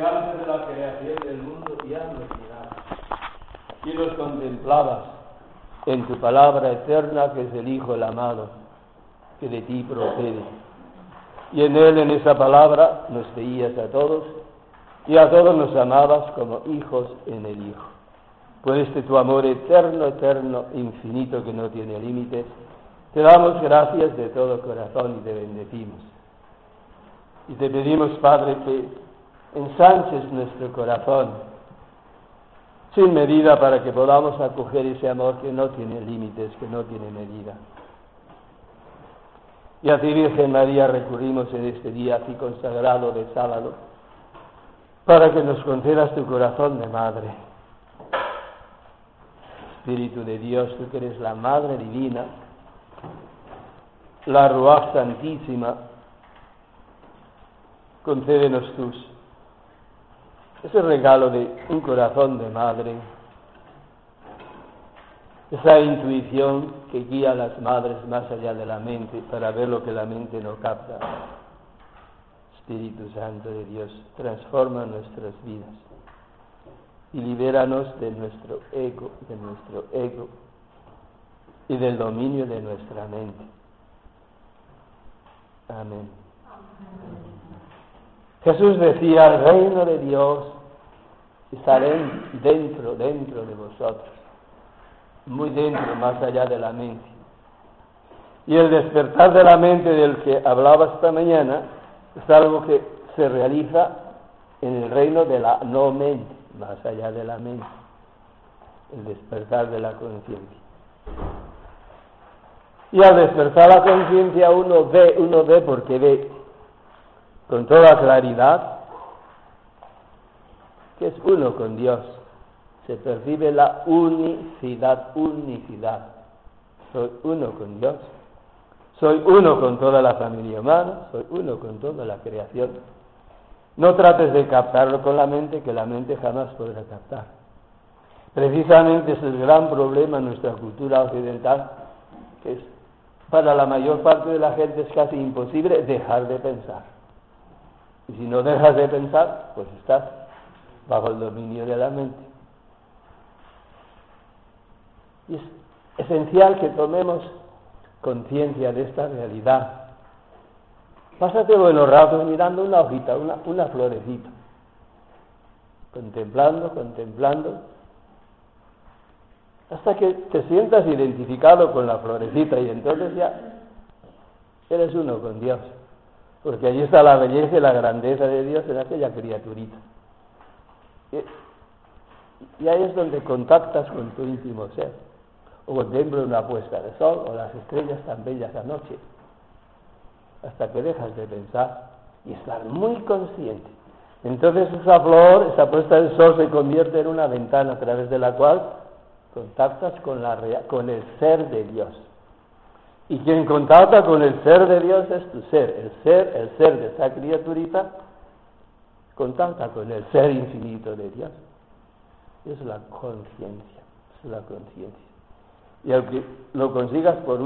desde antes de la creación del mundo los mirabas y los contemplabas en tu palabra eterna que es el Hijo el amado que de ti procede. Y en él, en esa palabra, nos veías a todos y a todos nos amabas como hijos en el Hijo. Por este tu amor eterno, eterno, infinito que no tiene límites, te damos gracias de todo corazón y te bendecimos. Y te pedimos, Padre, que ensanches nuestro corazón sin medida para que podamos acoger ese amor que no tiene límites, que no tiene medida. Y a ti, Virgen María, recurrimos en este día así consagrado de sábado, para que nos concedas tu corazón de madre. Espíritu de Dios, tú que eres la Madre Divina, la Ruach Santísima, concédenos tus ese regalo de un corazón de madre, esa intuición que guía a las madres más allá de la mente para ver lo que la mente no capta. Espíritu Santo de Dios, transforma nuestras vidas y libéranos de nuestro ego, de nuestro ego y del dominio de nuestra mente. Amén. Jesús decía, el reino de Dios está dentro, dentro de vosotros, muy dentro, más allá de la mente. Y el despertar de la mente del que hablaba esta mañana es algo que se realiza en el reino de la no mente, más allá de la mente, el despertar de la conciencia. Y al despertar la conciencia uno ve, uno ve porque ve con toda claridad que es uno con Dios. Se percibe la unicidad, unicidad. Soy uno con Dios. Soy uno con toda la familia humana, soy uno con toda la creación. No trates de captarlo con la mente, que la mente jamás podrá captar. Precisamente es el gran problema en nuestra cultura occidental, que es para la mayor parte de la gente es casi imposible dejar de pensar. Y si no dejas de pensar, pues estás bajo el dominio de la mente. Y es esencial que tomemos conciencia de esta realidad. Pásate buenos ratos mirando una hojita, una, una florecita, contemplando, contemplando, hasta que te sientas identificado con la florecita y entonces ya eres uno con Dios, porque allí está la belleza y la grandeza de Dios en aquella criaturita. Y ahí es donde contactas con tu íntimo ser. O contemplas una puesta de sol o las estrellas tan bellas anoche. Hasta que dejas de pensar y estar muy consciente. Entonces esa flor, esa puesta de sol se convierte en una ventana a través de la cual contactas con, con el ser de Dios. Y quien contacta con el ser de Dios es tu ser. El ser, el ser de esa criaturita contacta con el ser infinito de Dios. Es la conciencia, es la conciencia. Y aunque lo consigas por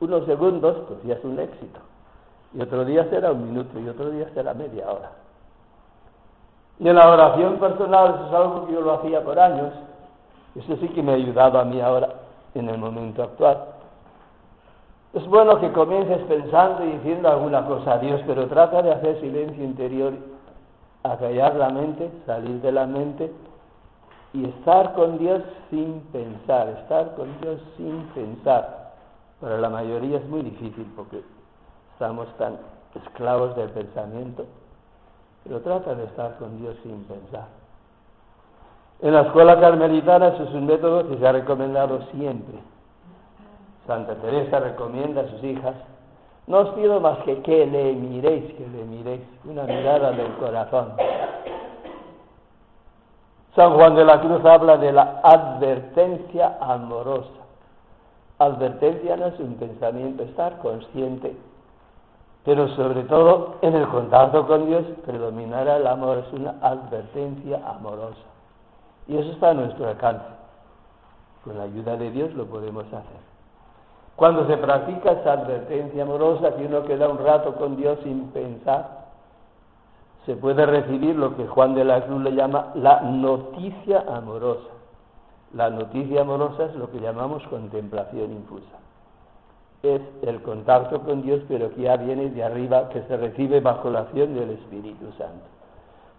unos segundos, pues ya es un éxito. Y otro día será un minuto y otro día será media hora. Y en la oración personal, eso es algo que yo lo hacía por años, eso sí que me ha ayudado a mí ahora, en el momento actual. Es bueno que comiences pensando y diciendo alguna cosa a Dios, pero trata de hacer silencio interior acallar la mente, salir de la mente y estar con Dios sin pensar, estar con Dios sin pensar. Para la mayoría es muy difícil porque estamos tan esclavos del pensamiento, pero trata de estar con Dios sin pensar. En la escuela carmelitana eso es un método que se ha recomendado siempre. Santa Teresa recomienda a sus hijas No os pido más que que le miréis, que le miréis, una mirada del corazón. San Juan de la Cruz habla de la advertencia amorosa. Advertencia no es un pensamiento, estar consciente, pero sobre todo en el contacto con Dios predominará el amor, es una advertencia amorosa. Y eso está a nuestro alcance. Con la ayuda de Dios lo podemos hacer. Cuando se practica esa advertencia amorosa, que uno queda un rato con Dios sin pensar, se puede recibir lo que Juan de la Cruz le llama la noticia amorosa. La noticia amorosa es lo que llamamos contemplación infusa. Es el contacto con Dios, pero que ya viene de arriba, que se recibe bajo la acción del Espíritu Santo.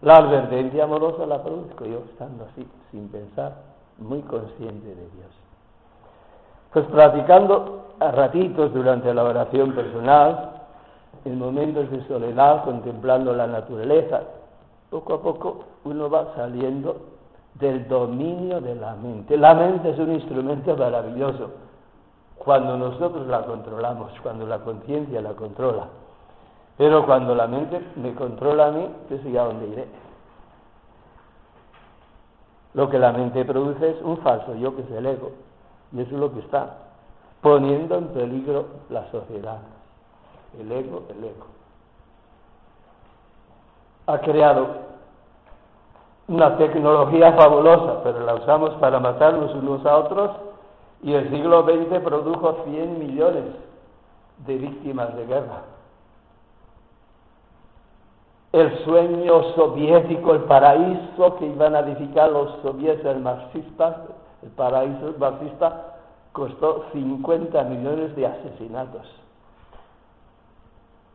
La advertencia amorosa la produzco yo estando así, sin pensar, muy consciente de Dios. Pues practicando a ratitos durante la oración personal, en momentos de soledad, contemplando la naturaleza, poco a poco uno va saliendo del dominio de la mente. La mente es un instrumento maravilloso cuando nosotros la controlamos, cuando la conciencia la controla. Pero cuando la mente me controla a mí, yo sé a dónde iré. Lo que la mente produce es un falso yo que es el ego. Y eso es lo que está poniendo en peligro la sociedad el ego, el ego. Ha creado una tecnología fabulosa, pero la usamos para matarnos unos a otros y el siglo XX produjo 100 millones de víctimas de guerra. El sueño soviético, el paraíso que iban a edificar los soviéticos marxistas, el paraíso marxista, costó 50 millones de asesinatos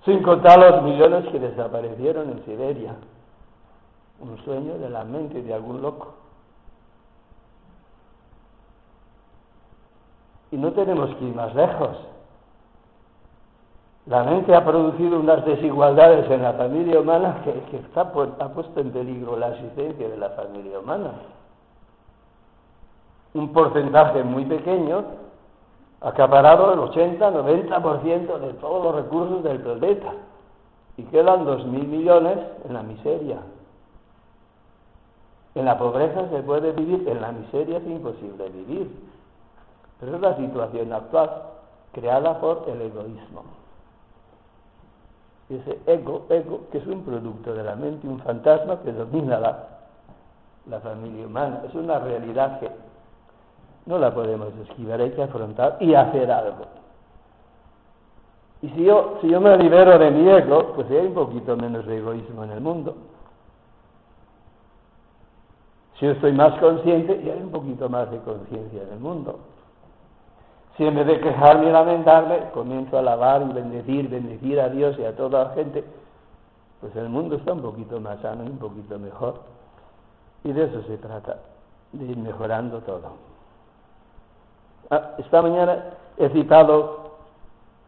sin contar los millones que desaparecieron en Siberia. Un sueño de la mente de algún loco. Y no tenemos que ir más lejos. La mente ha producido unas desigualdades en la familia humana que, que está, ha puesto en peligro la existencia de la familia humana. Un porcentaje muy pequeño acaparado el 80-90% de todos los recursos del planeta y quedan 2.000 millones en la miseria. En la pobreza se puede vivir, en la miseria es imposible vivir. Pero es la situación actual creada por el egoísmo. Ese ego, ego, que es un producto de la mente, un fantasma que domina la, la familia humana, es una realidad que no la podemos esquivar, hay que afrontar y hacer algo. Y si yo, si yo me libero de mi ego, pues hay un poquito menos de egoísmo en el mundo. Si yo estoy más consciente, y hay un poquito más de conciencia en el mundo. Si en vez de quejarme y lamentarme, comienzo a alabar y bendecir, bendecir a Dios y a toda la gente, pues el mundo está un poquito más sano y un poquito mejor. Y de eso se trata, de ir mejorando todo. Ah, esta mañana he citado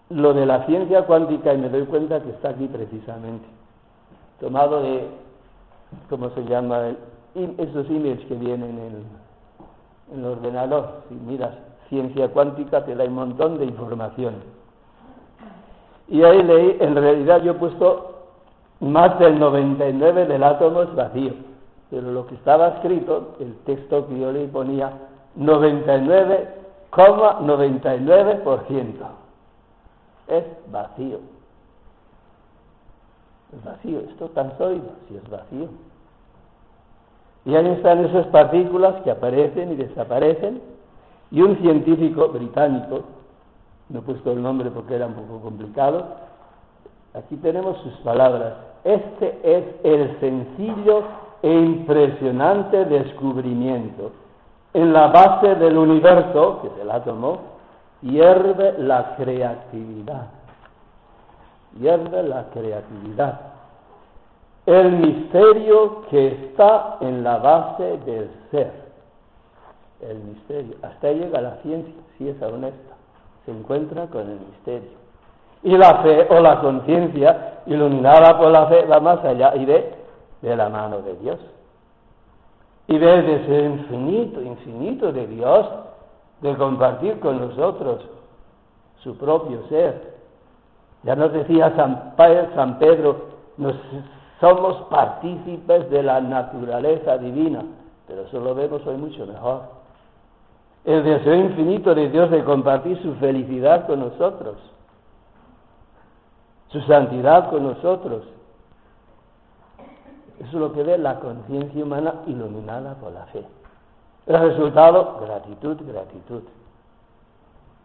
lo de la ciencia cuántica y me doy cuenta que está aquí precisamente, tomado de, ¿cómo se llama? Esos emails que vienen en el, ordenador. Si miras ciencia cuántica te da un montón de información. Y ahí leí, en realidad yo he puesto más del 99 del átomo es vacío, pero lo que estaba escrito, el texto que yo le ponía 99 99% es vacío. Es vacío, esto tan sólido, si es vacío. Y ahí están esas partículas que aparecen y desaparecen. Y un científico británico, no he puesto el nombre porque era un poco complicado, aquí tenemos sus palabras. Este es el sencillo e impresionante descubrimiento en la base del universo, que es el átomo, hierve la creatividad. Hierve la creatividad. El misterio que está en la base del ser. El misterio. Hasta llega la ciencia, si es honesta. Se encuentra con el misterio. Y la fe o la conciencia, iluminada por la fe, va más allá y ve de la mano de Dios y ver ese infinito, infinito de Dios, de compartir con nosotros su propio ser. Ya nos decía San, San Pedro, nos, somos partícipes de la naturaleza divina, pero eso lo vemos hoy mucho mejor. El deseo infinito de Dios de compartir su felicidad con nosotros, su santidad con nosotros. Lo que ve la conciencia humana iluminada por la fe. El resultado, gratitud, gratitud.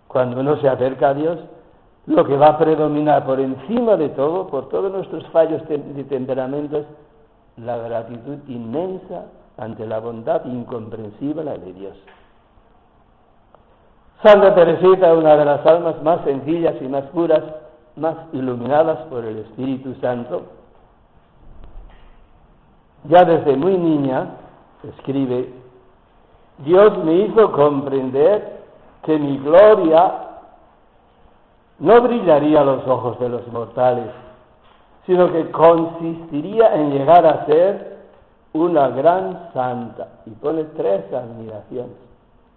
Cuando uno se acerca a Dios, lo que va a predominar por encima de todo, por todos nuestros fallos de temperamentos, la gratitud inmensa ante la bondad incomprensible de Dios. Santa Teresita, una de las almas más sencillas y más puras, más iluminadas por el Espíritu Santo, ya desde muy niña, escribe, Dios me hizo comprender que mi gloria no brillaría a los ojos de los mortales, sino que consistiría en llegar a ser una gran santa. Y pone tres admiraciones.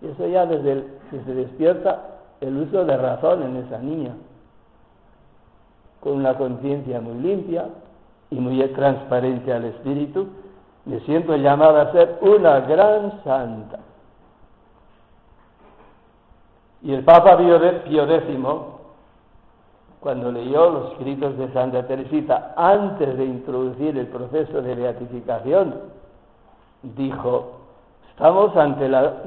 Y eso ya desde que se despierta el uso de razón en esa niña, con una conciencia muy limpia y muy transparente al espíritu, me siento llamada a ser una gran santa. Y el Papa Pío X, cuando leyó los escritos de Santa Teresita antes de introducir el proceso de beatificación, dijo, estamos ante la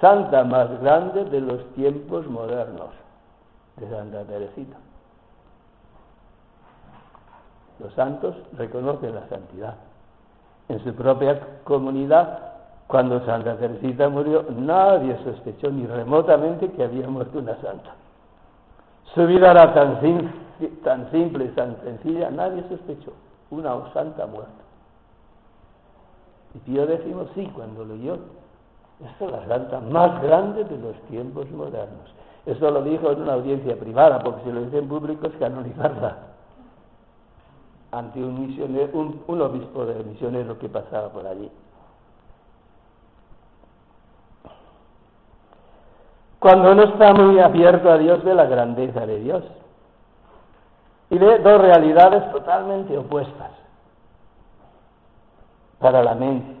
santa más grande de los tiempos modernos, de Santa Teresita. Los santos reconocen la santidad. En su propia comunidad cuando Santa Teresita murió, nadie sospechó ni remotamente que había muerto una santa. Su vida era tan, tan simple y tan sencilla, nadie sospechó. Una santa muerta. Y Pío decimos sí, cuando leyó, esta es la santa más grande de los tiempos modernos. Eso lo dijo en una audiencia privada, porque si lo dice en público es canonizarla. Ante un, misionero, un obispo de misionero que pasaba por allí. Cuando uno está muy abierto a Dios, ve la grandeza de Dios. Y ve dos realidades totalmente opuestas para la mente,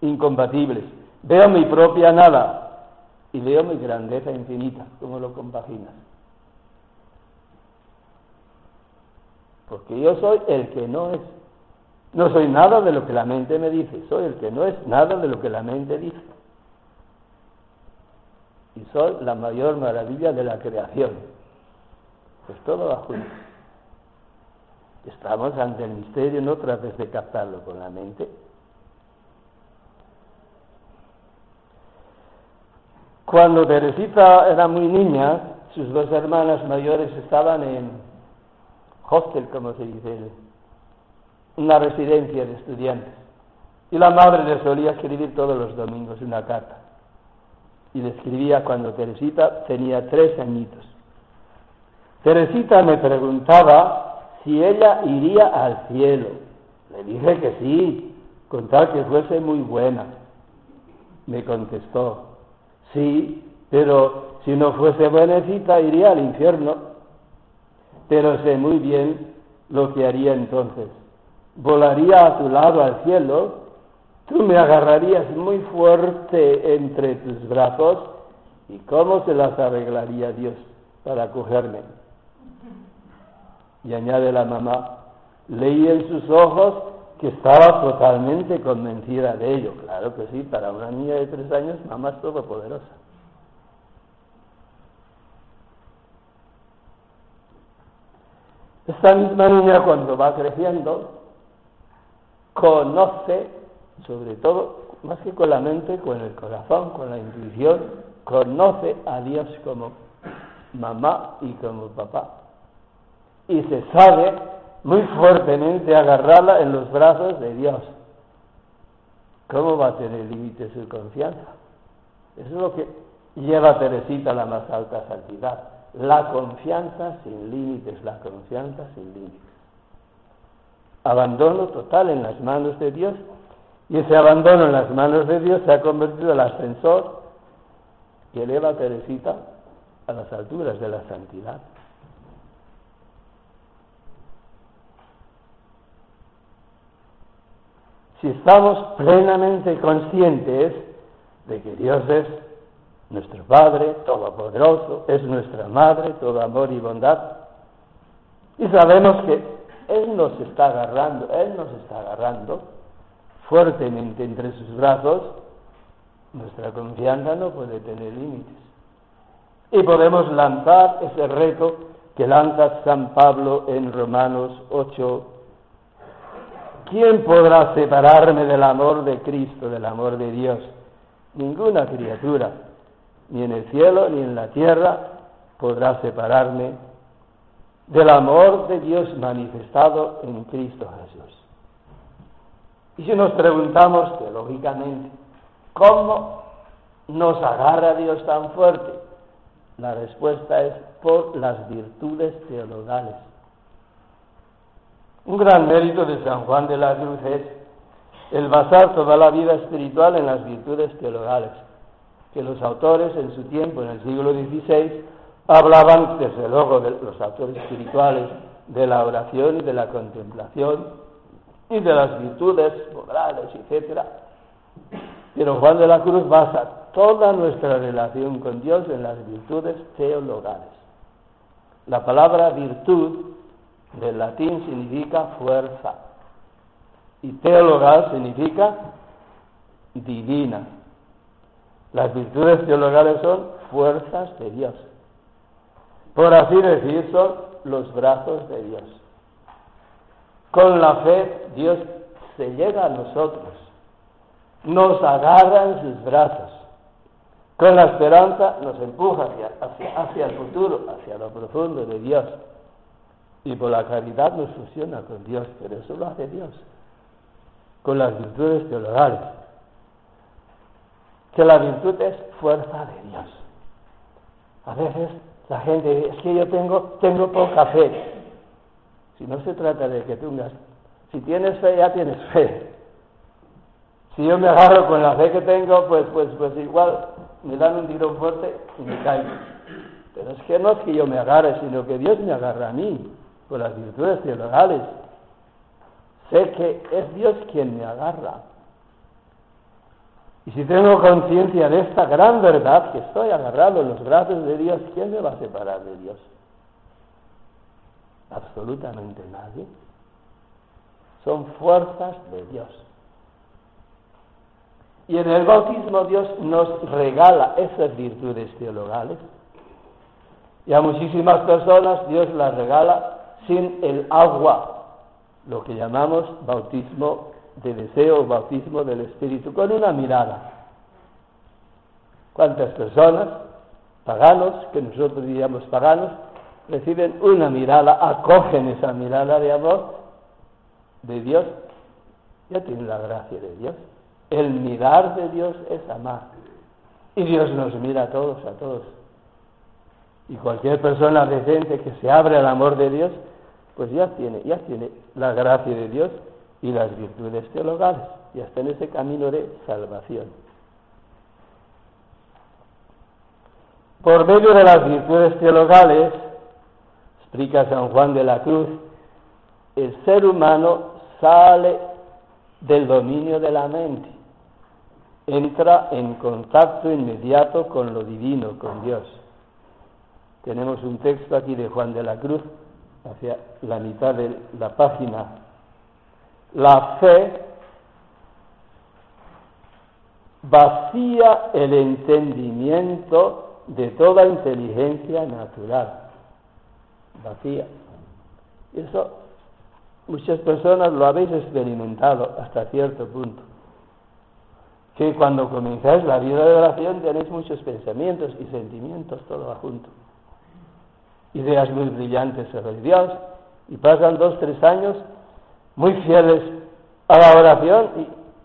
incompatibles. Veo mi propia nada y veo mi grandeza infinita. ¿Cómo lo compaginas? Porque yo soy el que no es. No soy nada de lo que la mente me dice, soy el que no es nada de lo que la mente dice y soy la mayor maravilla de la creación. Pues todo va junto. Estamos ante el misterio, no trates de captarlo con la mente. Cuando Teresita era muy niña, sus dos hermanas mayores estaban en hostel, como se dice, una residencia de estudiantes. Y la madre le solía escribir todos los domingos una carta y le escribía cuando Teresita tenía tres añitos. Teresita me preguntaba si ella iría al cielo. Le dije que sí, con tal que fuese muy buena. Me contestó, sí, pero si no fuese buenecita iría al infierno. Pero sé muy bien lo que haría entonces. Volaría a tu lado al cielo Tú me agarrarías muy fuerte entre tus brazos y cómo se las arreglaría Dios para cogerme. Y añade la mamá, leí en sus ojos que estaba totalmente convencida de ello. Claro que sí, para una niña de tres años, mamá es todopoderosa. Esta misma niña cuando va creciendo, conoce sobre todo, más que con la mente, con el corazón, con la intuición, conoce a Dios como mamá y como papá. Y se sabe muy fuertemente agarrarla en los brazos de Dios. ¿Cómo va a tener límite su confianza? Eso es lo que lleva a Teresita a la más alta santidad. La confianza sin límites, la confianza sin límites. Abandono total en las manos de Dios y ese abandono en las manos de Dios se ha convertido en el ascensor que eleva a Teresita a las alturas de la santidad. Si estamos plenamente conscientes de que Dios es nuestro Padre Todopoderoso, es nuestra Madre, todo amor y bondad, y sabemos que Él nos está agarrando, Él nos está agarrando fuertemente entre sus brazos, nuestra confianza no puede tener límites. Y podemos lanzar ese reto que lanza San Pablo en Romanos 8. ¿Quién podrá separarme del amor de Cristo, del amor de Dios? Ninguna criatura, ni en el cielo ni en la tierra, podrá separarme del amor de Dios manifestado en Cristo Jesús. Y si nos preguntamos teológicamente, ¿cómo nos agarra Dios tan fuerte? La respuesta es por las virtudes teologales. Un gran mérito de San Juan de la Cruz es el basar toda la vida espiritual en las virtudes teologales, que los autores en su tiempo, en el siglo XVI, hablaban, desde luego, de los autores espirituales, de la oración y de la contemplación y de las virtudes morales, etc. Pero Juan de la Cruz basa toda nuestra relación con Dios en las virtudes teologales. La palabra virtud del latín significa fuerza y teologal significa divina. Las virtudes teologales son fuerzas de Dios. Por así decir, son los brazos de Dios. Con la fe Dios se llega a nosotros, nos agarra en sus brazos. Con la esperanza nos empuja hacia, hacia, el futuro, hacia lo profundo de Dios. Y por la caridad nos fusiona con Dios, pero eso lo hace Dios, con las virtudes teologales. Que la virtud es fuerza de Dios. A veces la gente dice, es que yo tengo, tengo poca fe. Si no se trata de que tengas, si tienes fe, ya tienes fe. Si yo me agarro con la fe que tengo, pues, pues, pues igual me dan un tirón fuerte y me caigo. Pero es que no es que yo me agarre, sino que Dios me agarra a mí, con las virtudes teologales. Sé que es Dios quien me agarra. Y si tengo conciencia de esta gran verdad, que estoy agarrado en los brazos de Dios, ¿quién me va a separar de Dios? Absolutamente nadie. Son fuerzas de Dios. Y en el bautismo Dios nos regala esas virtudes teologales. Y a muchísimas personas Dios las regala sin el agua, lo que llamamos bautismo de deseo, bautismo del Espíritu, con una mirada. ¿Cuántas personas, paganos, que nosotros diríamos paganos, reciben una mirada, acogen esa mirada de amor de Dios? Ya tienen la gracia de Dios. El mirar de Dios es amar. Y Dios nos mira a todos, a todos. Y cualquier persona decente que se abre al amor de Dios, pues ya tiene, ya tiene la gracia de Dios y las virtudes teologales. Ya está en ese camino de salvación. Por medio de las virtudes teologales, explica San Juan de la Cruz, el ser humano sale del dominio de la mente entra en contacto inmediato con lo divino, con Dios. Tenemos un texto aquí de Juan de la Cruz, hacia la mitad de la página. La fe vacía el entendimiento de toda inteligencia natural. Vacía. Eso muchas personas lo habéis experimentado hasta cierto punto que cuando comenzáis la vida de oración tenéis muchos pensamientos y sentimientos, todo junto. Ideas muy brillantes sobre Dios, y pasan dos, tres años muy fieles a la oración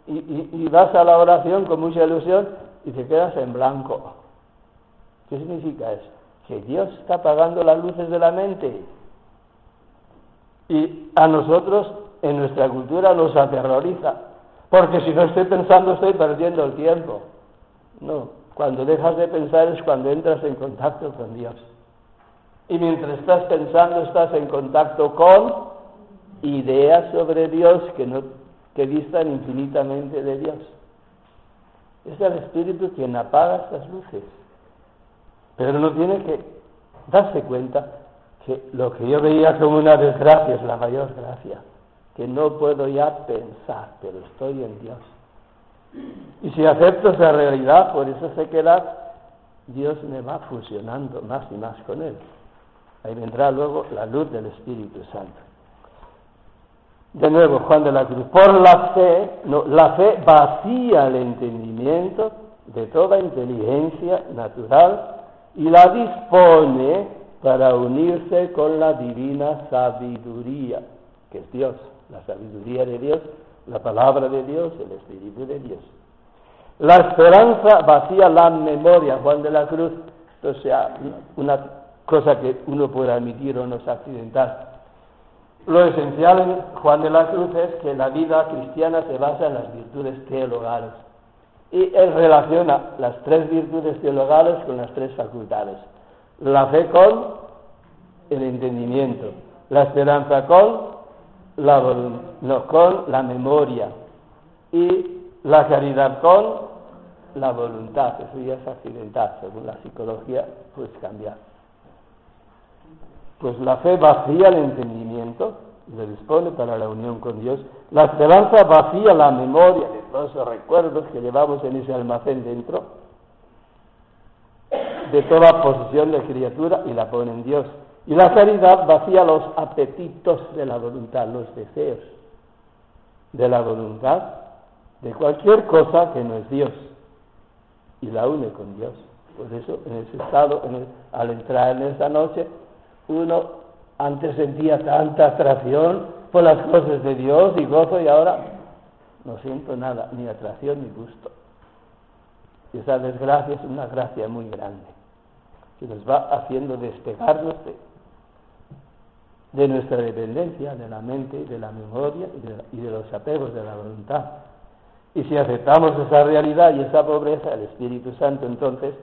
y, vas a la oración con mucha ilusión y te quedas en blanco. ¿Qué significa eso? Que Dios está apagando las luces de la mente. Y a nosotros, en nuestra cultura, nos aterroriza porque si no estoy pensando estoy perdiendo el tiempo. No, cuando dejas de pensar es cuando entras en contacto con Dios. Y mientras estás pensando estás en contacto con ideas sobre Dios que no que distan infinitamente de Dios. Es el Espíritu quien apaga estas luces. Pero no tiene que darse cuenta que lo que yo veía como una desgracia es la mayor gracia, que no puedo ya pensar, pero estoy en Dios. Y si acepto esa realidad, por esa sequedad, Dios me va funcionando más y más con Él. Ahí vendrá luego la luz del Espíritu Santo. De nuevo, Juan de la Cruz, por la fe, no, la fe vacía el entendimiento de toda inteligencia natural y la dispone para unirse con la divina sabiduría, que es Dios, la sabiduría de Dios, la palabra de Dios, el Espíritu de Dios. La esperanza vacía la memoria, Juan de la Cruz, o sea, una cosa que uno puede admitir o no es accidental. Lo esencial en Juan de la Cruz es que la vida cristiana se basa en las virtudes teologales. Y él relaciona las tres virtudes teologales con las tres facultades. La fe con el entendimiento, la esperanza con la, con la memoria y la caridad con la voluntad. Eso ya es accidental, según la psicología, pues cambiar. Pues la fe vacía el entendimiento y le dispone para la unión con Dios. La esperanza vacía la memoria de todos los recuerdos que llevamos en ese almacén dentro, de toda posición de criatura y la pone en Dios. Y la caridad vacía los apetitos de la voluntad, los deseos de la voluntad, de cualquier cosa que no es Dios, y la une con Dios. Por eso, en ese estado, al entrar en esa noche, uno antes sentía tanta atracción por las cosas de Dios y gozo y ahora no siento nada, ni atracción ni gusto. Y esa desgracia es una gracia muy grande, que nos va haciendo despegarnos de, nuestra dependencia, de la mente, de la memoria y de, y de los apegos de la voluntad. Y si aceptamos esa realidad y esa pobreza, el Espíritu Santo entonces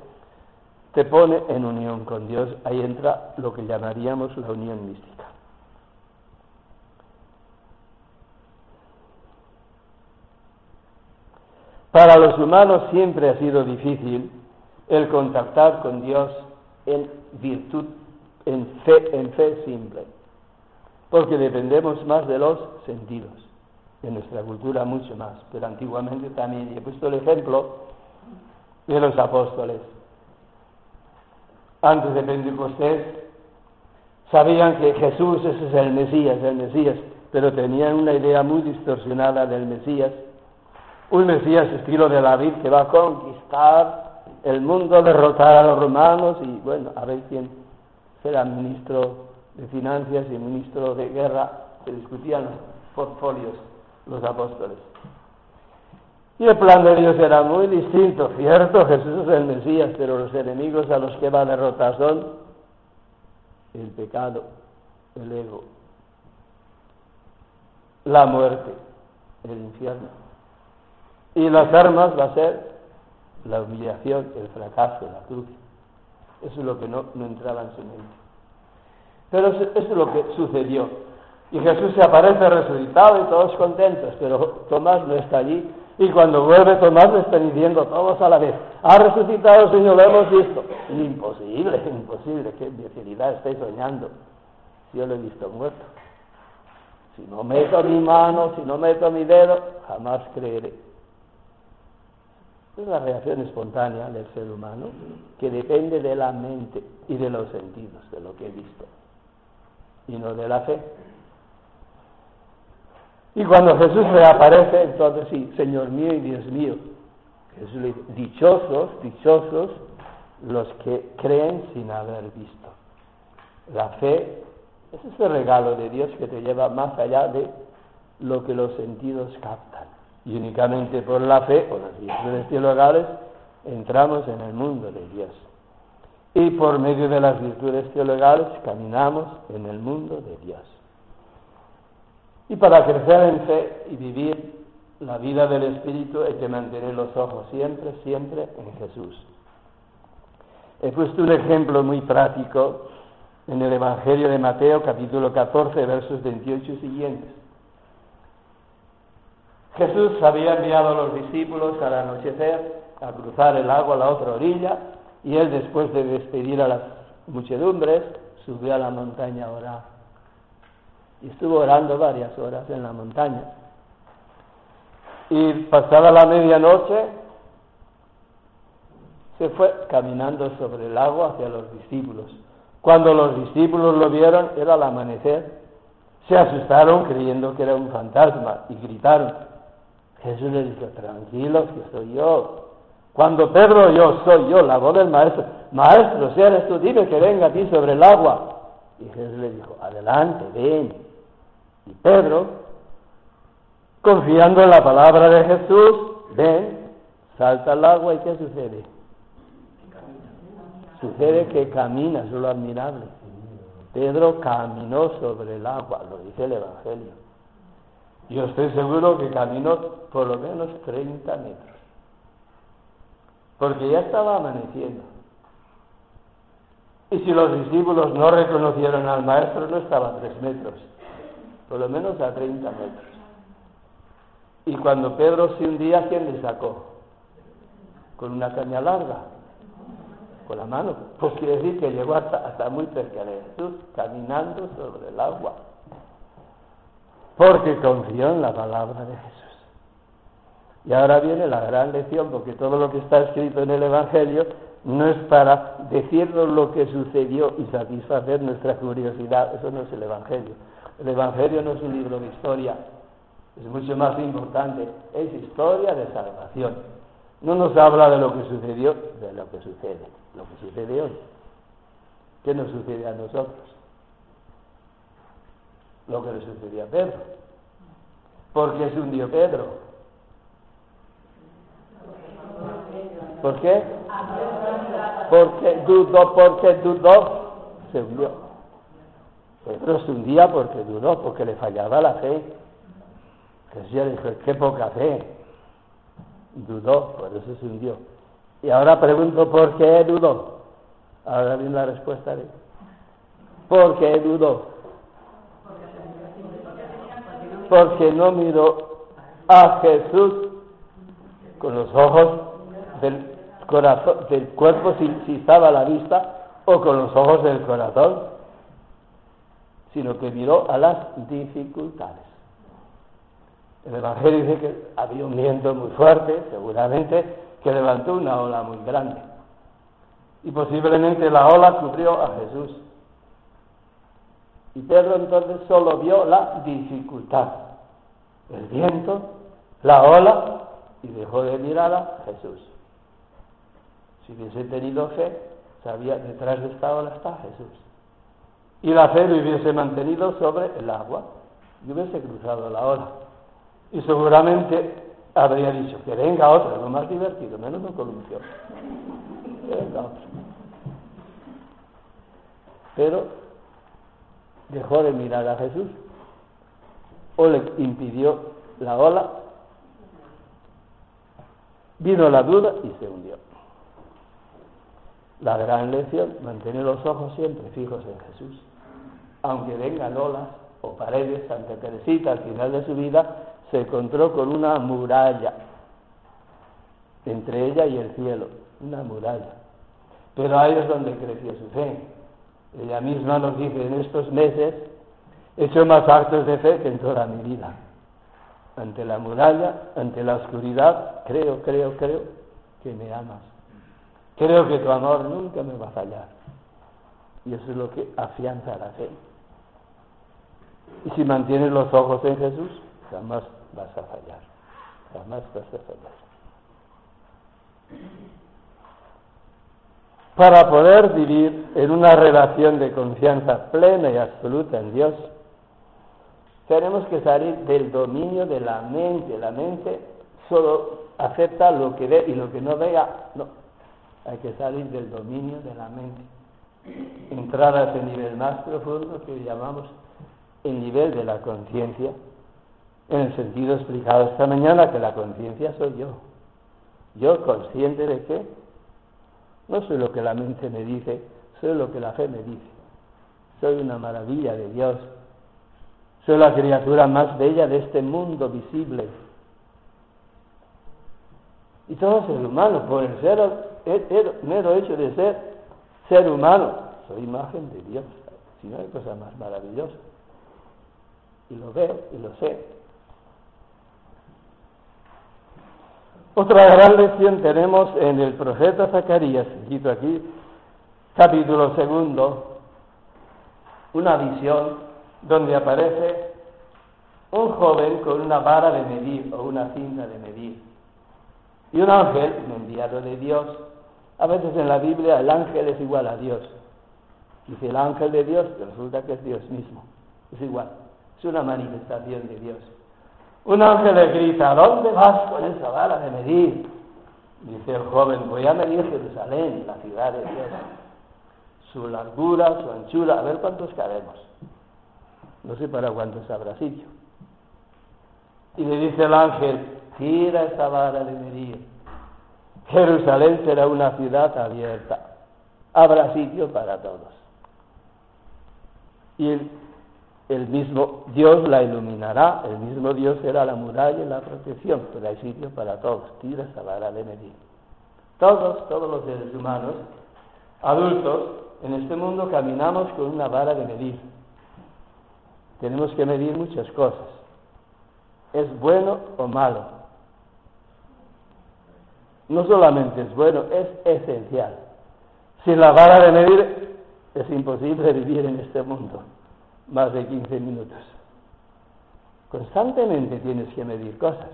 te pone en unión con Dios. Ahí entra lo que llamaríamos la unión mística. Para los humanos siempre ha sido difícil el contactar con Dios en virtud, en fe, en fe simple, porque dependemos más de los sentidos, en nuestra cultura mucho más, pero antiguamente también, y he puesto el ejemplo de los apóstoles antes de Pentecostés, sabían que Jesús es el Mesías, el Mesías, pero tenían una idea muy distorsionada del Mesías, un Mesías estilo de David que va a conquistar el mundo, derrotar a los romanos y bueno, a ver quién será ministro de finanzas y ministro de guerra, se discutían los portfolios los apóstoles. Y el plan de Dios era muy distinto, cierto, Jesús es el Mesías, pero los enemigos a los que va a derrotar son el pecado, el ego, la muerte, el infierno. Y las armas va a ser la humillación, el fracaso, la cruz. Eso es lo que no, no entraba en su mente. Pero eso es lo que sucedió. Y Jesús se aparece resucitado y todos contentos, pero Tomás no está allí y cuando vuelve Tomás le están diciendo todos a la vez, ha resucitado el Señor, lo hemos visto. Imposible, imposible, qué imbecilidad estoy soñando. Yo lo he visto muerto. Si no meto mi mano, si no meto mi dedo, jamás creeré. Es la reacción espontánea del ser humano que depende de la mente y de los sentidos, de lo que he visto, y no de la fe. Y cuando Jesús reaparece, entonces sí, Señor mío y Dios mío. Jesús le dice, dichosos, dichosos los que creen sin haber visto. La fe es ese regalo de Dios que te lleva más allá de lo que los sentidos captan. Y únicamente por la fe, por las virtudes teologales, entramos en el mundo de Dios. Y por medio de las virtudes teologales caminamos en el mundo de Dios. Y para crecer en fe y vivir la vida del Espíritu hay que mantener los ojos siempre, siempre en Jesús. He puesto un ejemplo muy práctico en el Evangelio de Mateo, capítulo 14, versos 28 y siguientes. Jesús había enviado a los discípulos al anochecer a cruzar el agua a la otra orilla y él después de despedir a las muchedumbres subió a la montaña a orar. Y estuvo orando varias horas en la montaña. Y pasada la medianoche se fue caminando sobre el agua hacia los discípulos. Cuando los discípulos lo vieron era el amanecer. Se asustaron creyendo que era un fantasma y gritaron. Jesús les dijo, tranquilos que soy yo. Cuando Pedro oyó, soy yo, la voz del maestro, maestro, si eres tú, dime que venga a ti sobre el agua. Y Jesús le dijo, adelante, ven. Pedro, confiando en la palabra de Jesús, ven, salta al agua y ¿qué sucede? Sucede que camina, es lo admirable. Pedro caminó sobre el agua, lo dice el Evangelio. Yo estoy seguro que caminó por lo menos 30 metros porque ya estaba amaneciendo. Y si los discípulos no reconocieron al maestro, no estaba tres metros, por lo menos a 30 metros. Y cuando Pedro se hundía, ¿quién le sacó? Con una caña larga, con la mano. Pues quiere decir que llegó hasta, hasta muy cerca de Jesús, caminando sobre el agua, porque confió en la palabra de Jesús. Y ahora viene la gran lección, porque todo lo que está escrito en el Evangelio no es para decirnos lo que sucedió y satisfacer nuestra curiosidad, eso no es el Evangelio. El Evangelio no es un libro de historia, es mucho más importante, es historia de salvación. No nos habla de lo que sucedió, de lo que sucede, lo que sucede hoy. ¿Qué nos sucede a nosotros? Lo que le sucedió a Pedro. ¿Por qué se hundió Pedro? ¿Por qué? Porque dudó, porque dudó, se hundió. Pedro se hundía porque dudó, porque le fallaba la fe. Jesús le dijo, qué poca fe. Dudó, por eso se hundió. Y ahora pregunto, ¿por qué dudó? Ahora viene la respuesta de ¿Por qué dudó? Porque no miró a Jesús con los ojos del corazón, del cuerpo si, estaba la vista o con los ojos del corazón, sino que miró a las dificultades. El Evangelio dice que había un viento muy fuerte, seguramente, que levantó una ola muy grande. Y posiblemente la ola cubrió a Jesús. Y Pedro entonces solo vio la dificultad, el viento, la ola, y dejó de mirar a Jesús. Si hubiese tenido fe, sabía detrás de esta ola está Jesús. Y la fe lo hubiese mantenido sobre el agua y hubiese cruzado la ola. Y seguramente habría dicho que venga otra, lo más divertido, menos un columpio. venga otra. Pero dejó de mirar a Jesús o le impidió la ola, vino la duda y se hundió. La gran lección, mantener los ojos siempre fijos en Jesús. Aunque vengan olas o paredes, Santa Teresita al final de su vida se encontró con una muralla entre ella y el cielo, una muralla. Pero ahí es donde creció su fe. Ella misma nos dice, en estos meses he hecho más actos de fe que en toda mi vida. Ante la muralla, ante la oscuridad, creo, creo, creo que me amas. Creo que tu amor nunca me va a fallar. Y eso es lo que afianza la fe. Y si mantienes los ojos en Jesús, jamás vas a fallar. Jamás vas a fallar. Para poder vivir en una relación de confianza plena y absoluta en Dios, tenemos que salir del dominio de la mente. La mente solo acepta lo que ve y lo que no vea, no, hay que salir del dominio de la mente, entrar a ese nivel más profundo que llamamos el nivel de la conciencia, en el sentido explicado esta mañana que la conciencia soy yo. Yo consciente de que no soy lo que la mente me dice, soy lo que la fe me dice. Soy una maravilla de Dios. Soy la criatura más bella de este mundo visible. Y todo ser humano, por el ser, mero hecho de ser ser humano, soy imagen de Dios. Si no hay cosa más maravillosa. Y lo veo y lo sé. Otra gran lección tenemos en el profeta Zacarías, aquí, capítulo segundo, una visión donde aparece un joven con una vara de medir o una cinta de medir. Y un ángel, un enviado de Dios, a veces en la Biblia el ángel es igual a Dios. Dice el ángel de Dios, resulta que es Dios mismo. Es igual, es una manifestación de Dios. Un ángel le grita, ¿a dónde vas con esa vara de medir? Dice el joven, voy a medir Jerusalén, la ciudad de Dios. Su largura, su anchura, a ver cuántos cabemos. No sé para cuántos habrá sitio. Y le dice el ángel, tira esa vara de medir. Jerusalén será una ciudad abierta. Habrá sitio para todos. Y el, el, mismo Dios la iluminará, el mismo Dios será la muralla y la protección, pero hay sitio para todos. Tira esa vara de medir. Todos, todos los seres humanos, adultos, en este mundo caminamos con una vara de medir. Tenemos que medir muchas cosas es bueno o malo. No solamente es bueno, es esencial. Sin la vara de medir es imposible vivir en este mundo más de 15 minutos. Constantemente tienes que medir cosas.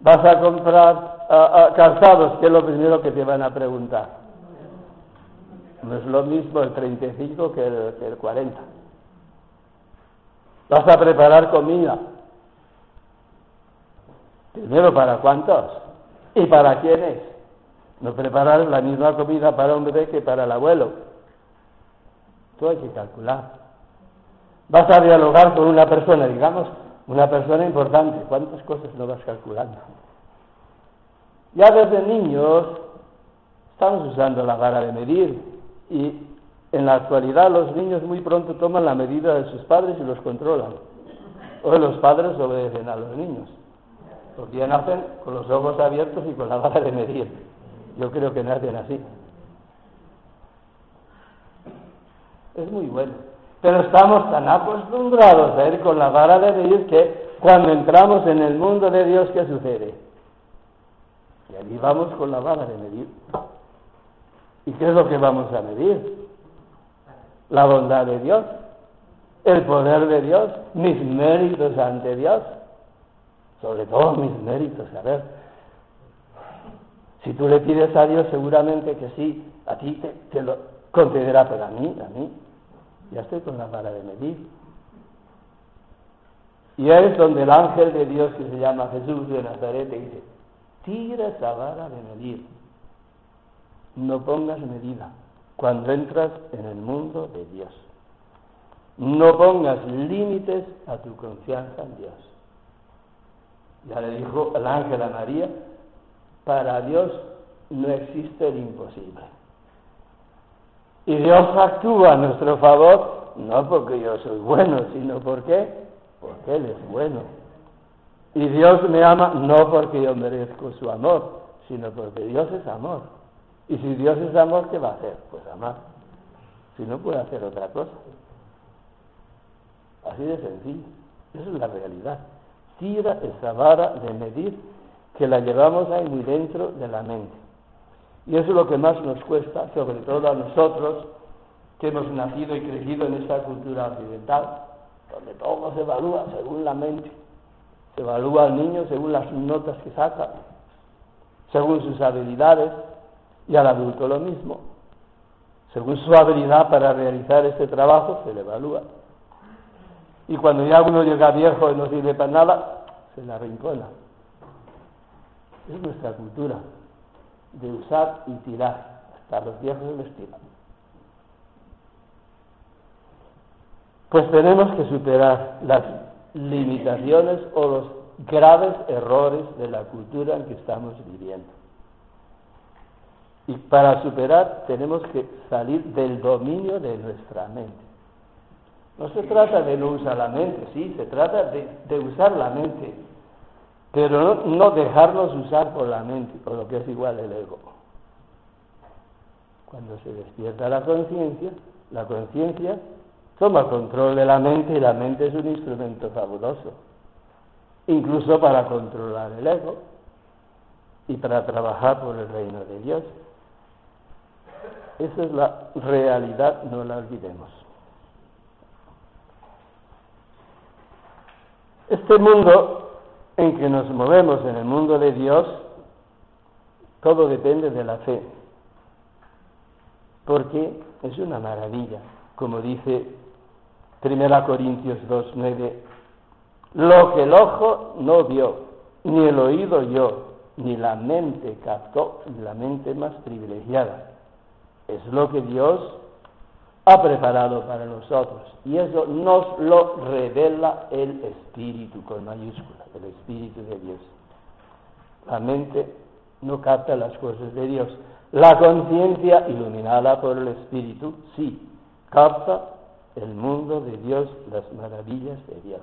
Vas a comprar calzados, ¿qué es lo primero que te van a preguntar? No es lo mismo el 35 que el, que el 40. Vas a preparar comida, Primero, ¿para cuántos? ¿Y para quiénes? No preparar la misma comida para un bebé que para el abuelo. Todo hay que calcular. Vas a dialogar con una persona, digamos, una persona importante. ¿Cuántas cosas no vas calculando? Ya desde niños estamos usando la vara de medir y en la actualidad los niños muy pronto toman la medida de sus padres y los controlan. O los padres obedecen a los niños. Los días nacen con los ojos abiertos y con la vara de medir. Yo creo que nacen así. Es muy bueno. Pero estamos tan acostumbrados a ir con la vara de medir que cuando entramos en el mundo de Dios, ¿qué sucede? Y allí vamos con la vara de medir. ¿Y qué es lo que vamos a medir? La bondad de Dios, el poder de Dios, mis méritos ante Dios sobre todo mis méritos. A ver, si tú le pides a Dios, seguramente que sí, a ti te, lo concederá, pero a mí, a mí, ya estoy con la vara de medir. Y es donde el ángel de Dios que se llama Jesús de Nazaret dice, tira esa vara de medir, no pongas medida cuando entras en el mundo de Dios. No pongas límites a tu confianza en Dios. Ya le dijo el ángel a María, para Dios no existe el imposible. Y Dios actúa a nuestro favor, no porque yo soy bueno, sino porque, Él es bueno. Y Dios me ama no porque yo merezco su amor, sino porque Dios es amor. Y si Dios es amor, ¿qué va a hacer? Pues amar. Si no puede hacer otra cosa. Así de sencillo. Esa es la realidad tira esa vara de medir que la llevamos ahí muy dentro de la mente. Y eso es lo que más nos cuesta, sobre todo a nosotros que hemos nacido y crecido en esta cultura occidental, donde todo se evalúa según la mente. Se evalúa al niño según las notas que saca, según sus habilidades, y al adulto lo mismo. Según su habilidad para realizar este trabajo, se le evalúa. Y cuando ya uno llega viejo y no sirve para nada, se la rincona. Es nuestra cultura de usar y tirar. Hasta los viejos les tiran. Pues tenemos que superar las limitaciones o los graves errores de la cultura en que estamos viviendo. Y para superar tenemos que salir del dominio de nuestra mente. No se trata de no usar la mente, sí, se trata de, usar la mente, pero no, dejarnos usar por la mente, por lo que es igual el ego. Cuando se despierta la conciencia, la conciencia toma control de la mente y la mente es un instrumento fabuloso, incluso para controlar el ego y para trabajar por el reino de Dios. Esa es la realidad, no la olvidemos. Este mundo en que nos movemos, en el mundo de Dios, todo depende de la fe, porque es una maravilla, como dice 1 Corintios 2.9, lo que el ojo no vio, ni el oído yo, ni la mente captó, ni la mente más privilegiada, es lo que Dios ha preparado para nosotros. Y eso nos lo revela el Espíritu con mayúscula, el Espíritu de Dios. La mente no capta las cosas de Dios. La conciencia, iluminada por el Espíritu, sí, capta el mundo de Dios, las maravillas de Dios.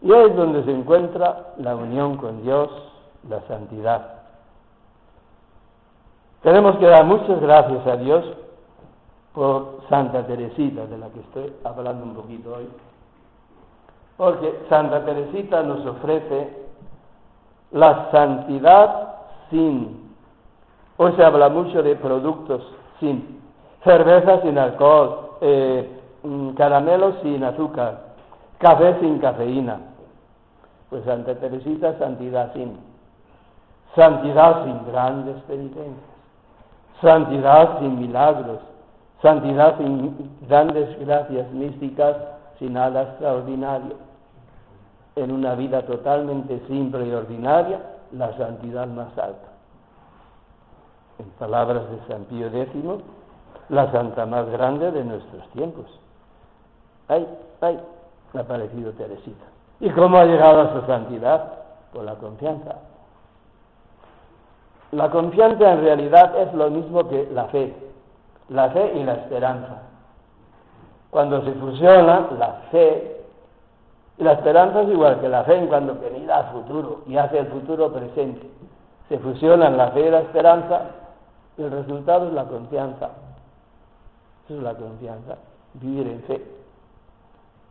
Y es donde se encuentra la unión con Dios, la santidad. Tenemos que dar muchas gracias a Dios por Santa Teresita, de la que estoy hablando un poquito hoy. Porque Santa Teresita nos ofrece la santidad sin. Hoy se habla mucho de productos sin. Cerveza sin alcohol, eh, caramelos sin azúcar, café sin cafeína. Pues Santa Teresita, santidad sin. Santidad sin grandes penitencias. Santidad sin milagros Santidad sin grandes gracias místicas, sin nada extraordinario. En una vida totalmente simple y ordinaria, la santidad más alta. En palabras de San Pío X, la santa más grande de nuestros tiempos. ¡Ay, ay! ha aparecido Teresita. ¿Y cómo ha llegado a su santidad? Por la confianza. La confianza en realidad es lo mismo que la fe la fe y la esperanza. Cuando se fusiona la fe y la esperanza es igual que la fe en cuando que mira al futuro y hace el futuro presente. Se fusionan la fe y la esperanza y el resultado es la confianza. Eso es la confianza, vivir en fe,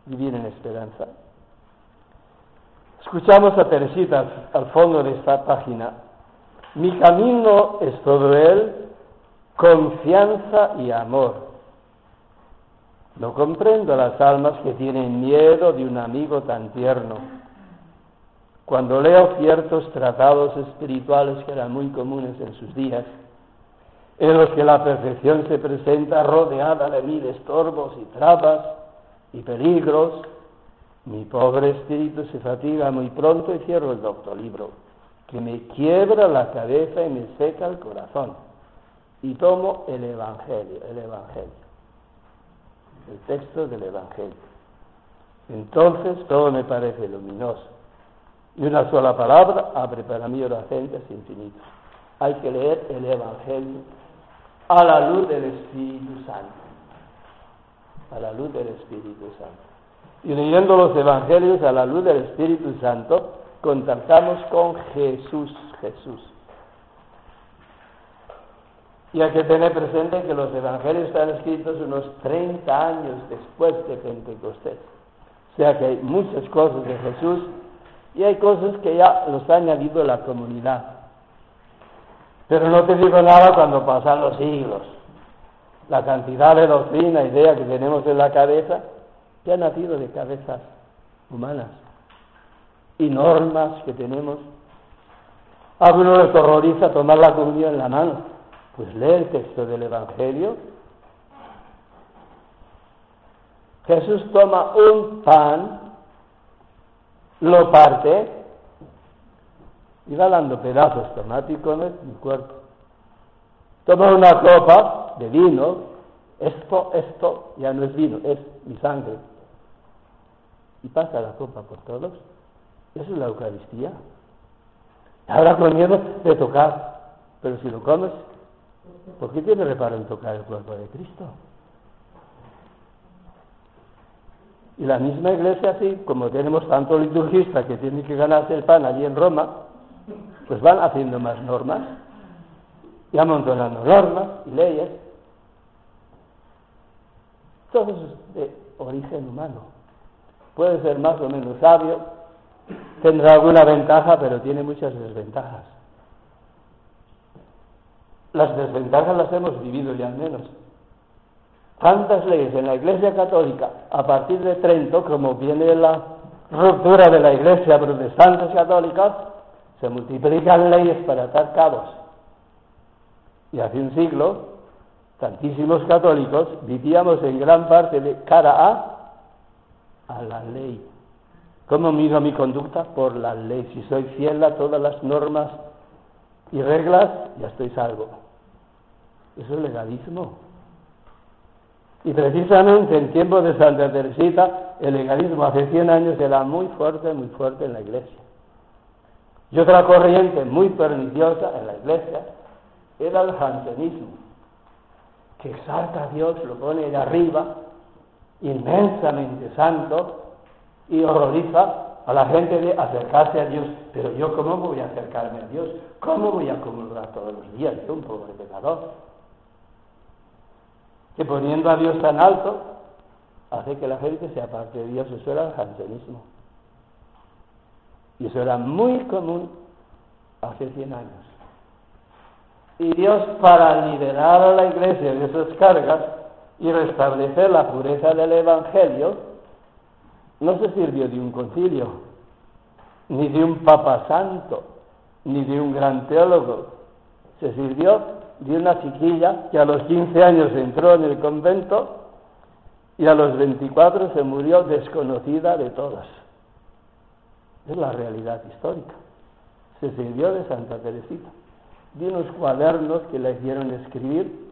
vivir en esperanza. Escuchamos a Teresita al fondo de esta página. Mi camino es todo él confianza y amor. No comprendo las almas que tienen miedo de un amigo tan tierno. Cuando leo ciertos tratados espirituales que eran muy comunes en sus días, en los que la perfección se presenta rodeada de mil estorbos y trabas y peligros, mi pobre espíritu se fatiga muy pronto y cierro el doctor libro, que me quiebra la cabeza y me seca el corazón y tomo el Evangelio, el Evangelio, el texto del Evangelio. Entonces todo me parece luminoso. Y una sola palabra abre para mí horizontes infinitos. Hay que leer el Evangelio a la luz del Espíritu Santo. A la luz del Espíritu Santo. Y leyendo los Evangelios a la luz del Espíritu Santo, contactamos con Jesús, Jesús. Y hay que tener presente que los evangelios están escritos unos 30 años después de Pentecostés. O sea que hay muchas cosas de Jesús y hay cosas que ya los ha añadido la comunidad. Pero no te digo nada cuando pasan los siglos. La cantidad de doctrina, idea que tenemos en la cabeza, que ha nacido de cabezas humanas. Y normas que tenemos. A uno le horroriza tomar la comunión en la mano pues lee el texto del Evangelio. Jesús toma un pan, lo parte y va dando pedazos tomáticos en mi cuerpo. Toma una copa de vino, esto, esto ya no es vino, es mi sangre. Y pasa la copa por todos. Eso es la Eucaristía. Ahora con miedo de tocar, pero si lo comes, ¿Por qué tiene reparo en tocar el cuerpo de Cristo? Y la misma iglesia, así como tenemos tanto liturgista que tiene que ganarse el pan allí en Roma, pues van haciendo más normas, y amontonando normas y leyes. Todo es de origen humano. Puede ser más o menos sabio, tendrá alguna ventaja, pero tiene muchas desventajas. Las desventajas las hemos vivido ya al menos. Tantas leyes en la Iglesia Católica, a partir de Trento, como viene la ruptura de la Iglesia protestante católica, se multiplican leyes para atar cabos. Y hace un siglo, tantísimos católicos vivíamos en gran parte de cara a, a la ley. ¿Cómo mido mi conducta? Por la ley. Si soy fiel a todas las normas y reglas, ya estoy salvo. Eso es legalismo. Y precisamente en tiempo de Santa Teresita, el legalismo hace 100 años era muy fuerte, muy fuerte en la iglesia. Y otra corriente muy perniciosa en la iglesia era el jansenismo, que exalta a Dios, lo pone de arriba, inmensamente santo, y horroriza a la gente de acercarse a Dios. Pero yo, ¿cómo voy a acercarme a Dios? ¿Cómo voy a comulgar todos los días? Yo, un pobre pecador. Que poniendo a Dios tan alto, hace que la gente se aparte de Dios. Eso era el jansenismo. Y eso era muy común hace 100 años. Y Dios, para liberar a la iglesia de esas cargas y restablecer la pureza del Evangelio, no se sirvió de un concilio, ni de un papa santo, ni de un gran teólogo. Se sirvió de una chiquilla que a los 15 años entró en el convento y a los 24 se murió desconocida de todas. Es la realidad histórica. Se sirvió de Santa Teresita, de unos cuadernos que la hicieron escribir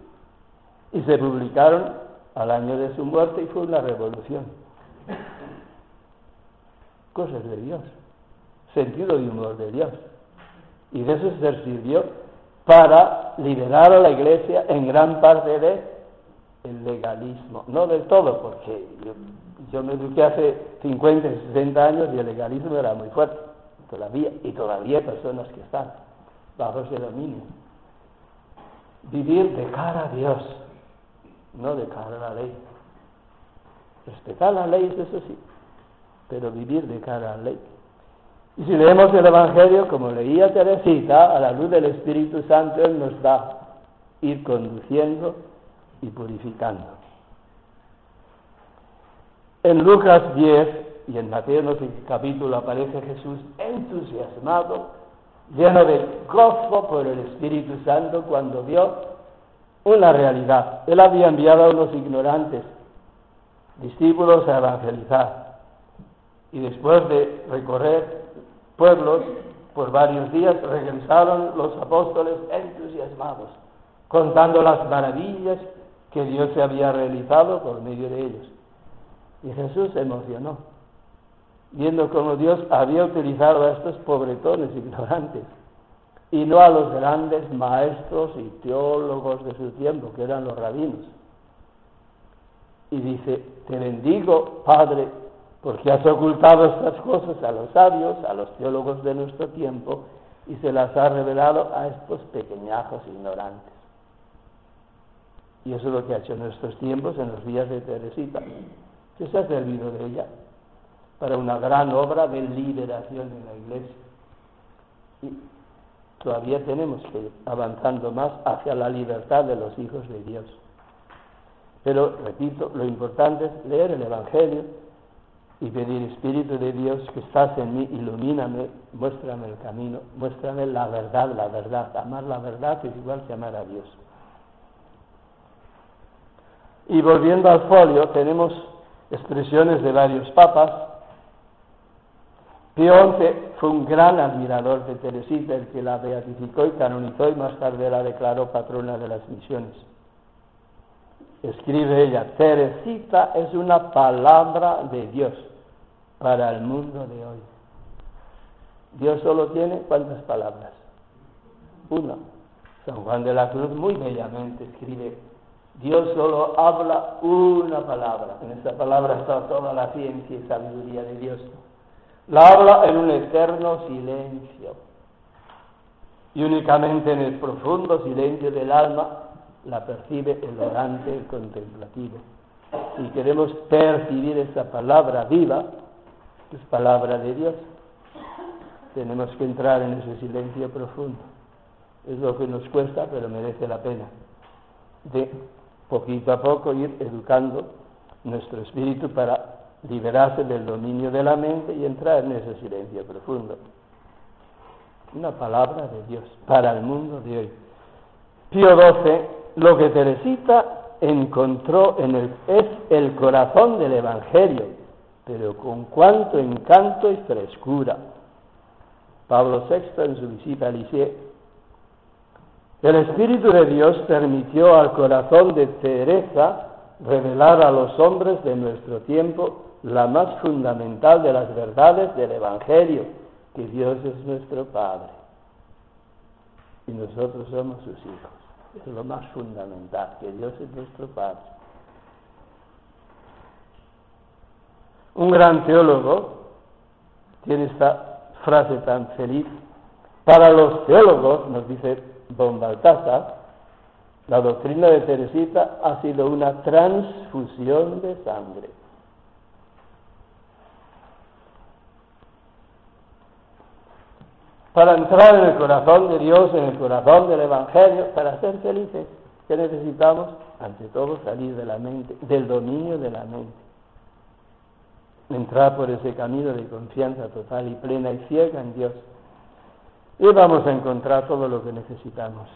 y se publicaron al año de su muerte y fue una revolución cosas de Dios, sentido de humor de Dios. Y de eso se sirvió para liberar a la iglesia en gran parte de el legalismo. No del todo, porque yo, me eduqué hace 50, 60 años y el legalismo era muy fuerte, todavía, y todavía hay personas que están bajo ese dominio. Vivir de cara a Dios, no de cara a la ley. Respetar la ley, eso sí, pero vivir de cara a la ley. Y si leemos el Evangelio, como leía Teresita, a la luz del Espíritu Santo, Él nos va a ir conduciendo y purificando. En Lucas 10 y en Mateo capítulo aparece Jesús entusiasmado, lleno de gozo por el Espíritu Santo cuando vio una realidad. Él había enviado a unos ignorantes, discípulos a evangelizar y después de recorrer pueblos por varios días regresaron los apóstoles entusiasmados, contando las maravillas que Dios se había realizado por medio de ellos. Y Jesús se emocionó, viendo cómo Dios había utilizado a estos pobretones ignorantes y no a los grandes maestros y teólogos de su tiempo, que eran los rabinos. Y dice, te bendigo, Padre, porque has ocultado estas cosas a los sabios, a los teólogos de nuestro tiempo, y se las has revelado a estos pequeñajos ignorantes. Y eso es lo que ha hecho en nuestros tiempos, en los días de Teresita, que se ha servido de ella para una gran obra de liberación en la iglesia. Y todavía tenemos que ir avanzando más hacia la libertad de los hijos de Dios. Pero, repito, lo importante es leer el Evangelio, y pedir, Espíritu de Dios, que estás en mí, ilumíname, muéstrame el camino, muéstrame la verdad, la verdad. Amar la verdad es igual que amar a Dios. Y volviendo al folio, tenemos expresiones de varios papas. Pío XI fue un gran admirador de Teresita, el que la beatificó y canonizó y más tarde la declaró patrona de las misiones escribe ella, Teresita es una palabra de Dios para el mundo de hoy. Dios solo tiene cuántas palabras? Una. San Juan de la Cruz muy bellamente escribe, Dios solo habla una palabra. En esa palabra está toda la ciencia y sabiduría de Dios. La habla en un eterno silencio. Y únicamente en el profundo silencio del alma la percibe el orante, el contemplativo. Si queremos percibir esa palabra viva, es palabra de Dios, tenemos que entrar en ese silencio profundo. Es lo que nos cuesta, pero merece la pena. De poquito a poco ir educando nuestro espíritu para liberarse del dominio de la mente y entrar en ese silencio profundo. Una palabra de Dios para el mundo de hoy. Pío XII, lo que Teresita encontró en el, es el corazón del Evangelio, pero con cuánto encanto y frescura. Pablo VI en su visita a Lisieux el Espíritu de Dios permitió al corazón de Teresa revelar a los hombres de nuestro tiempo la más fundamental de las verdades del Evangelio, que Dios es nuestro Padre y nosotros somos sus hijos. Es lo más fundamental, que Dios es nuestro Padre. Un gran teólogo tiene esta frase tan feliz. Para los teólogos, nos dice don Baltasar, la doctrina de Teresita ha sido una transfusión de sangre. Para entrar en el corazón de Dios, en el corazón del Evangelio, para ser felices, ¿qué necesitamos? Ante todo salir de la mente, del dominio de la mente. Entrar por ese camino de confianza total y plena y ciega en Dios y vamos a encontrar todo lo que necesitamos.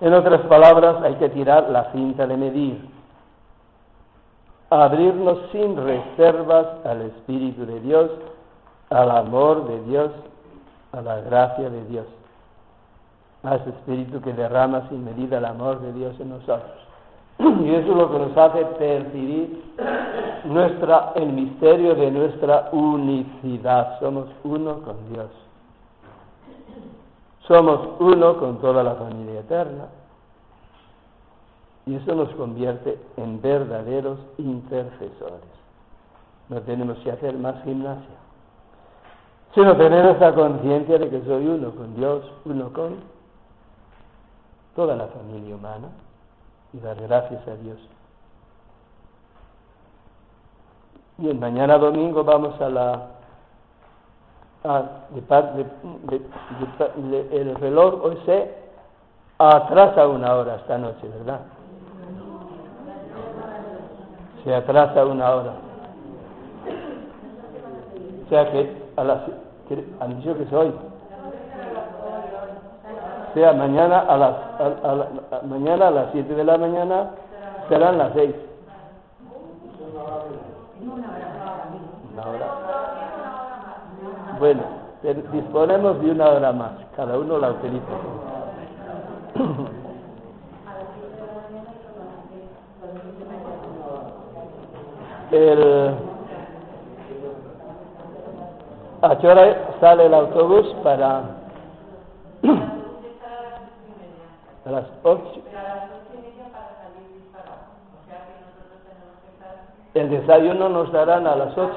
En otras palabras, hay que tirar la cinta de medir, abrirnos sin reservas al Espíritu de Dios, al amor de Dios, a la gracia de Dios, a ese Espíritu que derrama sin medida el amor de Dios en nosotros. Y eso es lo que nos hace percibir nuestra, el misterio de nuestra unicidad. Somos uno con Dios. Somos uno con toda la familia eterna. Y eso nos convierte en verdaderos intercesores. No tenemos que hacer más gimnasia, sino tener esa conciencia de que soy uno con Dios, uno con toda la familia humana y dar gracias a Dios. Bien, mañana domingo vamos a la... el reloj hoy se atrasa una hora esta noche, ¿verdad? Se atrasa una hora. O sea que a las... Dicho que es hoy sea mañana a las mañana a las 7 de la mañana serán las 6. Una hora. Bueno, disponemos de una hora más, cada uno la utiliza. El, ¿A qué hora sale el autobús para a las ocho. El desayuno nos darán a las ocho.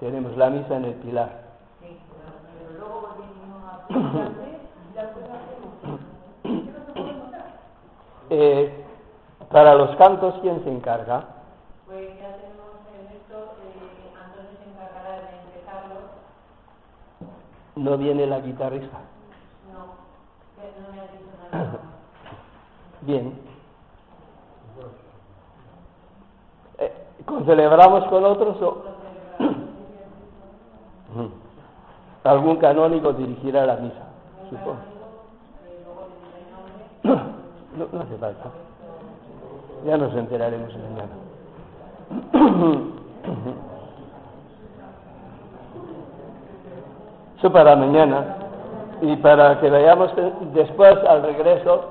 Tenemos la misa en el Pilar. eh, para los cantos, ¿quién se encarga? Pues ya no viene la guitarrista. No, no me ha dicho nada. Bien. Eh, ¿Celebramos con otros o...? Algún canónigo dirigirá la misa, supongo. No, no hace falta. Ya nos enteraremos mañana. Eso para mañana. Y para que veamos después al regreso,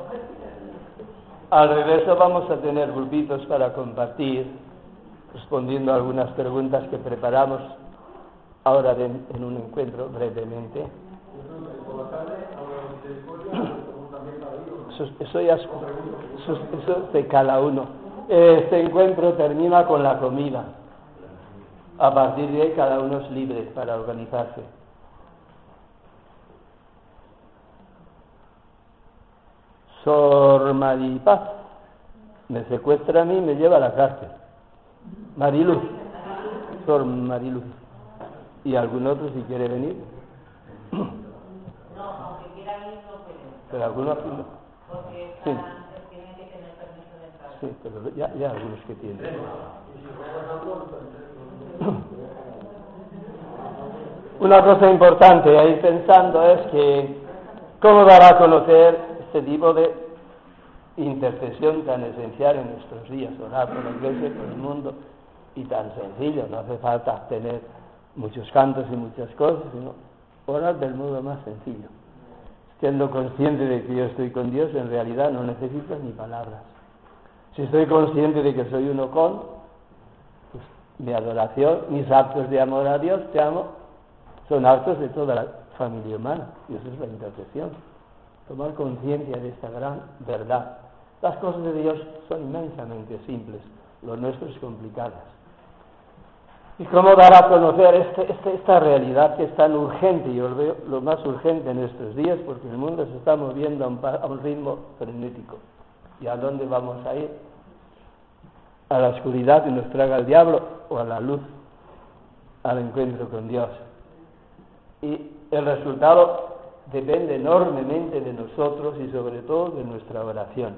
al regreso vamos a tener grupitos para compartir respondiendo a algunas preguntas que preparamos ahora en un encuentro brevemente. Eso, ya es, eso, eso es de cada uno. Este encuentro termina con la comida. A partir de ahí cada uno es libre para organizarse. Sor Maripaz me secuestra a mí y me lleva a la cárcel. Mariluz. Sor Mariluz. ¿Y algún otro si quiere venir? No, aunque quiera ir, no puede, Pero alguno aquí no. porque Sí. tienen que tener permiso de entrar. Sí, pero ya, ya algunos que tienen. Una cosa importante ahí pensando es que cómo dará a conocer este tipo de intercesión tan esencial en nuestros días, orar por la iglesia, por el mundo, y tan sencillo, no hace falta tener muchos cantos y muchas cosas, sino orar del modo más sencillo. Siendo consciente de que yo estoy con Dios, en realidad no necesito ni palabras. Si estoy consciente de que soy uno con, pues mi adoración, mis actos de amor a Dios, te amo, son actos de toda la familia humana. Y eso es la intercesión. Tomar conciencia de esta gran verdad. Las cosas de Dios son inmensamente simples, lo nuestro es complicadas. ¿Y cómo dar a conocer este- este- esta realidad que es tan urgente? Yo lo veo lo más urgente en estos días porque el mundo se está moviendo a un, a un ritmo frenético. ¿Y a dónde vamos a ir? ¿A la oscuridad que nos traga el diablo o a la luz? Al encuentro con Dios. Y el resultado depende enormemente de nosotros y sobre todo de nuestra oración.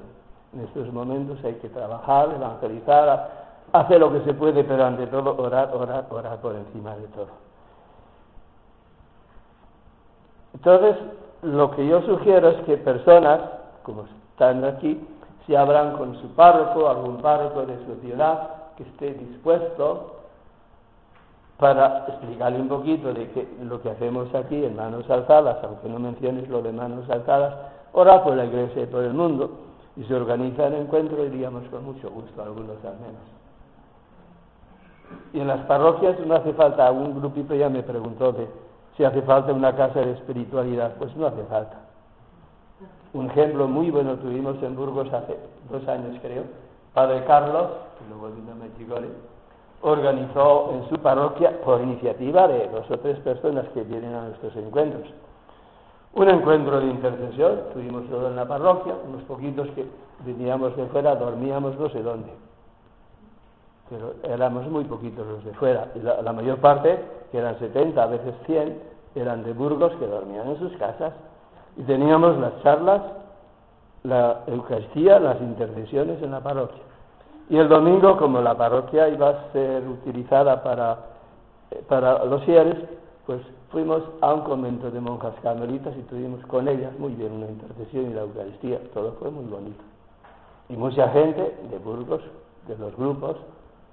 En estos momentos hay que trabajar, evangelizar, hacer lo que se puede, pero ante todo orar, orar, orar por encima de todo. Entonces, lo que yo sugiero es que personas, como están aquí, se abran con su párroco, algún párroco de su ciudad, que esté dispuesto para explicarle un poquito de que lo que hacemos aquí en manos alzadas, aunque no menciones lo de manos alzadas, orar por la iglesia y por el mundo, y se organiza el encuentro, iríamos con mucho gusto, algunos al menos. Y en las parroquias no hace falta, un grupito ya me preguntó de si hace falta una casa de espiritualidad, pues no hace falta. Un ejemplo muy bueno tuvimos en Burgos hace dos años creo, Padre Carlos, que luego vino Mechigore, organizó en su parroquia, por iniciativa de dos o tres personas que vienen a nuestros encuentros, un encuentro de intercesión, tuvimos todo en la parroquia, unos poquitos que veníamos de fuera, dormíamos no sé dónde, pero éramos muy poquitos los de fuera, y la, la mayor parte, que eran 70, a veces 100, eran de Burgos que dormían en sus casas, y teníamos las charlas, la Eucaristía, las intercesiones en la parroquia. Y el domingo, como la parroquia iba a ser utilizada para, eh, para los cierres, pues fuimos a un convento de monjas carmelitas y tuvimos con ellas muy bien una intercesión y la Eucaristía. Todo fue muy bonito. Y mucha gente de Burgos, de los grupos,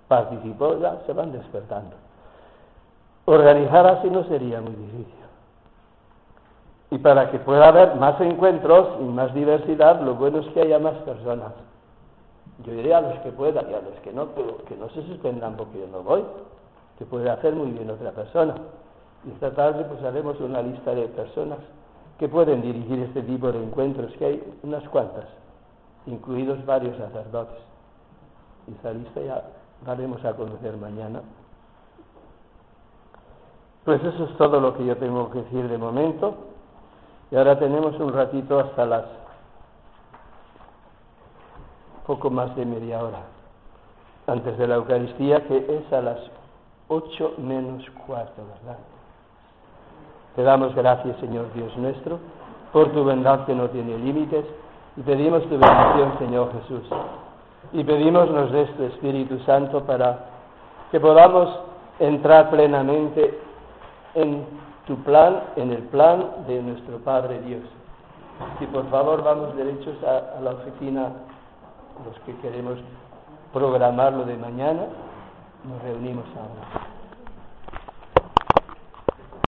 participó, ya se van despertando. Organizar así no sería muy difícil. Y para que pueda haber más encuentros y más diversidad, lo bueno es que haya más personas. Yo iré a los que puedan y a los que no, pero que no se suspendan porque yo no voy, que puede hacer muy bien otra persona. Y esta tarde pues haremos una lista de personas que pueden dirigir este tipo de encuentros, que hay unas cuantas, incluidos varios sacerdotes. Y esa lista ya daremos a conocer mañana. Pues eso es todo lo que yo tengo que decir de momento. Y ahora tenemos un ratito hasta las poco más de media hora antes de la Eucaristía, que es a las ocho menos cuarto, ¿verdad? Te damos gracias, Señor Dios nuestro, por tu bondad que no tiene límites, y pedimos tu bendición, Señor Jesús. Y pedimos nos des tu Espíritu Santo para que podamos entrar plenamente en tu plan, en el plan de nuestro Padre Dios. Y por favor vamos derechos a, a la oficina, los que queremos programar lo de mañana, nos reunimos ahora.